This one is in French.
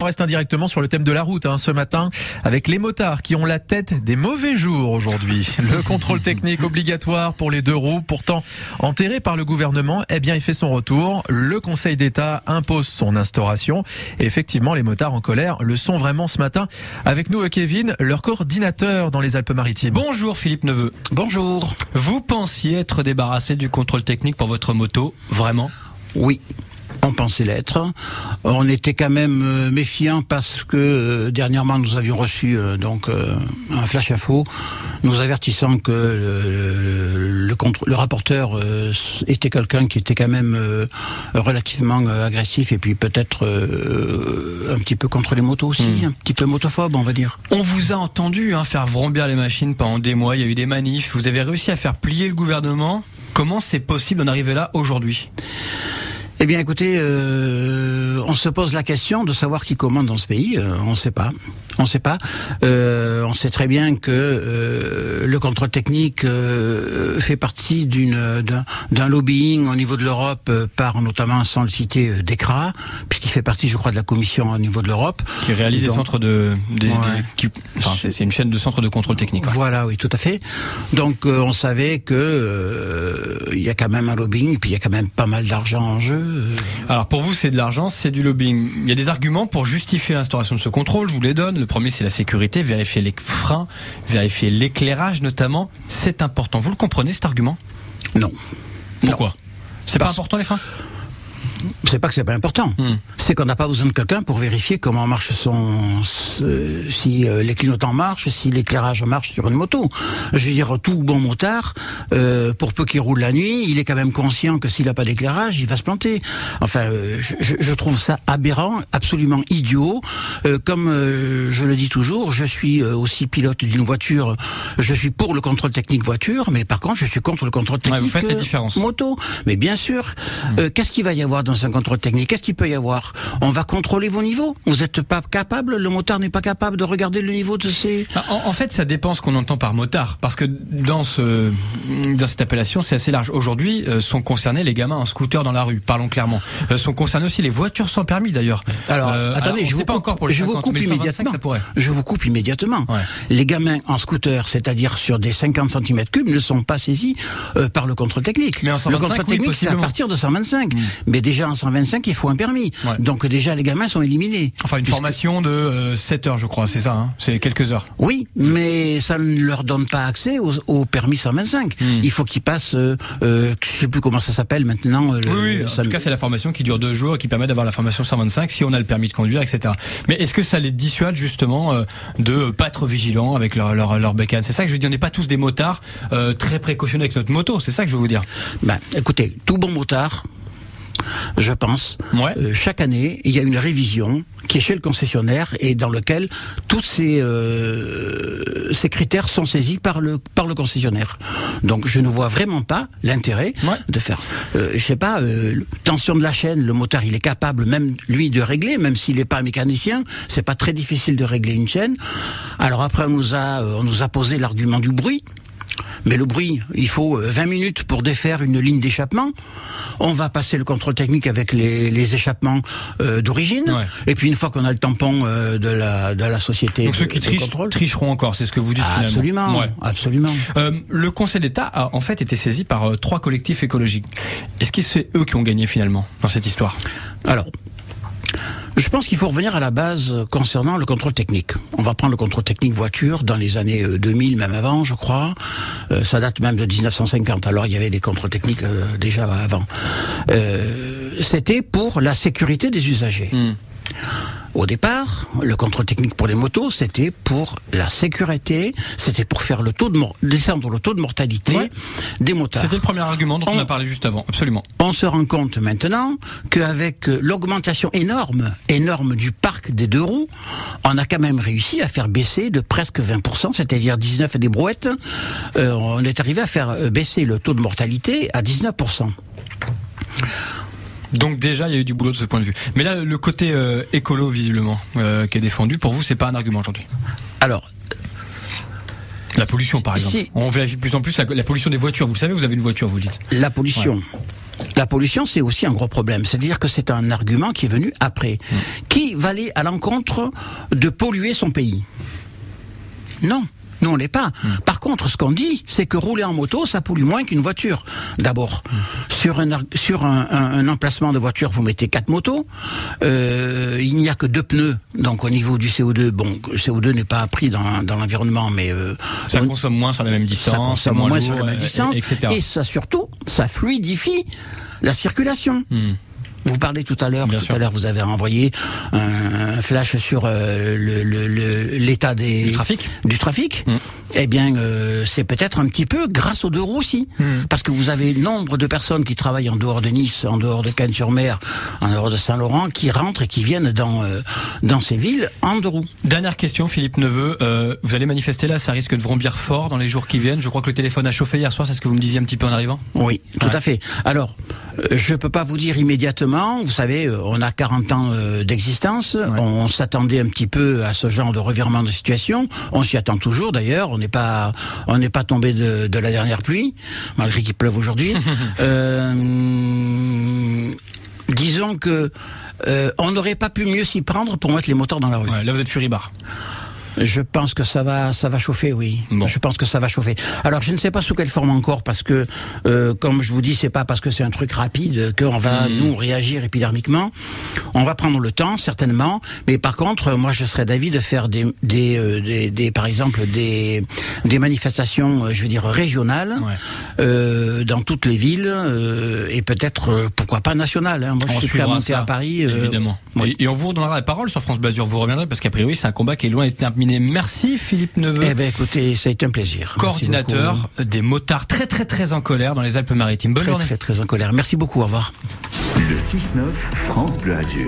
On reste indirectement sur le thème de la route hein, ce matin avec les motards qui ont la tête des mauvais jours aujourd'hui. Le contrôle technique obligatoire pour les deux roues, pourtant enterré par le gouvernement, eh bien il fait son retour. Le Conseil d'État impose son instauration. Et effectivement, les motards en colère le sont vraiment ce matin. Avec nous, Kevin, leur coordinateur dans les Alpes-Maritimes. Bonjour Philippe Neveu. Bonjour. Vous pensiez être débarrassé du contrôle technique pour votre moto, vraiment? Oui. On pensait l'être. On était quand même euh, méfiant parce que euh, dernièrement nous avions reçu euh, donc un flash info nous avertissant que le, le, le rapporteur était quelqu'un qui était quand même relativement agressif et puis peut-être un petit peu contre les motos aussi, hmm. un petit peu motophobe on va dire. On vous a entendu hein, faire vrombir les machines pendant des mois, il y a eu des manifs, vous avez réussi à faire plier le gouvernement. Comment c'est possible d'en arriver là aujourd'hui? Eh bien, écoutez, euh, on se pose la question de savoir qui commande dans ce pays. Euh, on ne sait pas. On ne sait pas. Euh, on sait très bien que euh, le contrôle technique euh, fait partie d'une d'un lobbying au niveau de l'Europe par notamment, sans le citer, DECRA, puisqu'il fait partie, je crois, de la Commission au niveau de l'Europe. Qui réalise des centres de, des, enfin, c'est une chaîne de centres de contrôle technique. Voilà, oui, tout à fait. Donc, on savait que il y a quand même un lobbying, puis il y a quand même pas mal d'argent en jeu. Alors pour vous, c'est de l'argent, c'est du lobbying. Il y a des arguments pour justifier l'instauration de ce contrôle, je vous les donne. Le premier, c'est la sécurité, vérifier les freins, vérifier l'éclairage notamment. C'est important. Vous le comprenez cet argument? Non. Pourquoi? C'est pas important les freins? C'est pas que c'est pas important. Hmm. C'est qu'on n'a pas besoin de quelqu'un pour vérifier comment marche son, si euh, les clignotants marchent, si l'éclairage marche sur une moto. Je veux dire, tout bon motard, euh, pour peu qu'il roule la nuit, il est quand même conscient que s'il n'a pas d'éclairage, il va se planter. Enfin, euh, je, je, trouve ça aberrant, absolument idiot. Comme je le dis toujours, je suis aussi pilote d'une voiture. Je suis pour le contrôle technique voiture, mais par contre, je suis contre le contrôle technique vous faites la différence. moto. Mais bien sûr, hmm. qu'est-ce qu'il va y avoir dans un contrôle technique. Qu'est-ce qu'il peut y avoir On va contrôler vos niveaux. Vous n'êtes pas capable, le motard n'est pas capable de regarder le niveau de ses... Ah, en, fait, ça dépend ce qu'on entend par motard. Parce que dans, ce, dans cette appellation, c'est assez large. Aujourd'hui, euh, sont concernés les gamins en scooter dans la rue, parlons clairement. Euh, sont concernés aussi les voitures sans permis d'ailleurs. Alors, euh, attendez, je vous pas encore pour les je vous coupe immédiatement. Je vous coupe immédiatement. Les gamins en scooter, c'est-à-dire sur des 50 cm3, ne sont pas saisis par le contrôle technique. Mais en 125, le contrôle technique, c'est à partir de 125. Hmm. Mais déjà en 125, il faut un permis. Donc déjà, les gamins sont éliminés. Enfin, une formation de 7 euh, heures, je crois, c'est ça hein C'est quelques heures. Oui, mais ça ne leur donne pas accès au, permis 125. Hmm. Il faut qu'ils passent, euh, euh, je sais plus comment ça s'appelle maintenant. oui, oui en tout cas, c'est la formation qui dure deux jours et qui permet d'avoir la formation 125 si on a le permis de conduire, etc. Mais est-ce que ça les dissuade justement euh, de pas être vigilants avec leur, leur, leur bécane? C'est ça que je veux dire, on n'est pas tous des motards très précautionneux avec notre moto, c'est ça que je veux vous dire. Ben, écoutez, tout bon motard, je pense. Euh, chaque année, il y a une révision qui est chez le concessionnaire et dans lequel tous ces, euh, ces critères sont saisis par le, par le concessionnaire. Donc je ne vois vraiment pas l'intérêt de faire. Euh, je sais pas, euh, tension de la chaîne, le moteur il est capable même lui de régler, même s'il n'est pas un mécanicien, c'est pas très difficile de régler une chaîne. Alors après on nous a, on nous a posé l'argument du bruit. Mais le bruit, il faut 20 euh, minutes pour défaire une ligne d'échappement. On va passer le contrôle technique avec les, les échappements euh, d'origine. Et puis une fois qu'on a le tampon euh, de, la, de la société. Donc ceux qui trichent, tricheront encore, c'est ce que vous dites absolument, Absolument. le Conseil d'État a en fait été saisi par trois collectifs écologiques. Est-ce que c'est eux qui ont gagné finalement dans cette histoire? Alors, je pense qu'il faut revenir à la base concernant le contrôle technique. On va prendre le contrôle technique voiture dans les années 2000, euh, même avant, je crois. Euh, ça date même de 1950. Alors il y avait des contrôles techniques euh, déjà avant. C'était pour la sécurité des usagers. Hmm. Au départ, le contrôle technique pour les motos, c'était pour la sécurité, c'était pour faire le taux de descendre le taux de mortalité des motards. C'était le premier argument dont on, a parlé juste avant, absolument. On se rend compte maintenant qu'avec euh, l'augmentation énorme, énorme du parc des deux roues, on a quand même réussi à faire baisser de presque 20%, c'est-à-dire 19 et des brouettes, euh, on est arrivé à faire euh, baisser le taux de mortalité à 19%. Donc déjà, il y a eu du boulot de ce point de vue. Mais là, le côté euh, écolo, visiblement, euh, qui est défendu, pour vous, c'est pas un argument aujourd'hui? Alors, la pollution, par exemple. On vérifie de plus en plus la, pollution des voitures. Vous le savez, vous avez une voiture, vous le dites. La pollution. La pollution, c'est aussi un gros problème. C'est-à-dire que c'est un argument qui est venu après. Mmh. Qui va aller à l'encontre de polluer son pays? Non. Nous, on n'est pas. Hmm. Par contre, ce qu'on dit, c'est que rouler en moto, ça pollue moins qu'une voiture. D'abord, hmm. sur, un, sur un, emplacement de voiture, vous mettez quatre motos. Euh, il n'y a que deux pneus. Donc, au niveau du CO2, bon, le CO2 n'est pas pris dans, dans l'environnement, mais... Euh, ça consomme moins sur la même distance. Ça consomme moins, sur la même distance. Et ça, surtout, ça fluidifie la circulation. Hmm. Vous parlez tout à l'heure, tout à l'heure vous avez envoyé un flash sur euh, l'état des du trafic. Du trafic. Mm. Eh bien, euh, c'est peut-être un petit peu grâce aux deux roues aussi, mm. parce que vous avez nombre de personnes qui travaillent en dehors de Nice, en dehors de Cannes-sur-Mer, en dehors de Saint-Laurent, qui rentrent et qui viennent dans euh, dans ces villes en deux roues. Dernière question, Philippe Neveu, vous allez manifester là, ça risque de vrombir fort dans les jours qui viennent. Je crois que le téléphone a chauffé hier soir, c'est ce que vous me disiez un petit peu en arrivant. Oui, tout à fait. Alors, je peux pas vous dire immédiatement. Vous savez, euh, on a 40 ans euh, d'existence. On s'attendait un petit peu à ce genre de revirement de situation. On s'y attend toujours d'ailleurs. On n'est pas, on n'est pas tombé de, de, la dernière pluie, malgré qu'il pleuve aujourd'hui. euh, disons que euh, on n'aurait pas pu mieux s'y prendre pour mettre les moteurs dans la rue. là, vous êtes furibard. Je pense que ça va, ça va chauffer, oui. Je pense que ça va chauffer. Alors, je ne sais pas sous quelle forme encore, parce que, euh, comme je vous dis, c'est pas parce que c'est un truc rapide qu'on va mmh. nous réagir épidermiquement. On va prendre le temps, certainement. Mais par contre, moi, je serais d'avis de faire des, des, euh, des, des, par exemple, des, des manifestations, euh, je veux dire régionales, euh, dans toutes les villes, euh, et peut-être, pourquoi pas nationales. Hein. Moi, je suis prêt à monter à Paris. évidemment. Et, et, on vous redonnera la parole sur France Blasure. Vous reviendrez parce qu'a priori, c'est un combat qui est loin d'être terminé Merci Philippe Neveu. Eh ben écoutez, ça a été un plaisir. Coordinateur des motards très très très en colère dans les Alpes-Maritimes. Bonne très, journée. Très très en colère. Merci beaucoup. Au revoir. Le 6-9 France Bleu Azur.